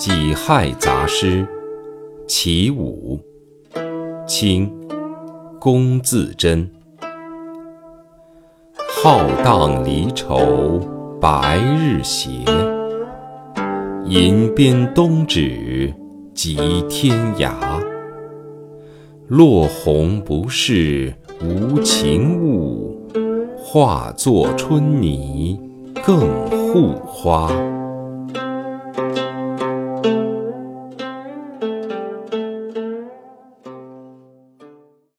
己亥杂诗其五清龚自珍。浩荡离愁白日斜吟鞭东指即天涯。落红不是无情物化作春泥更护花。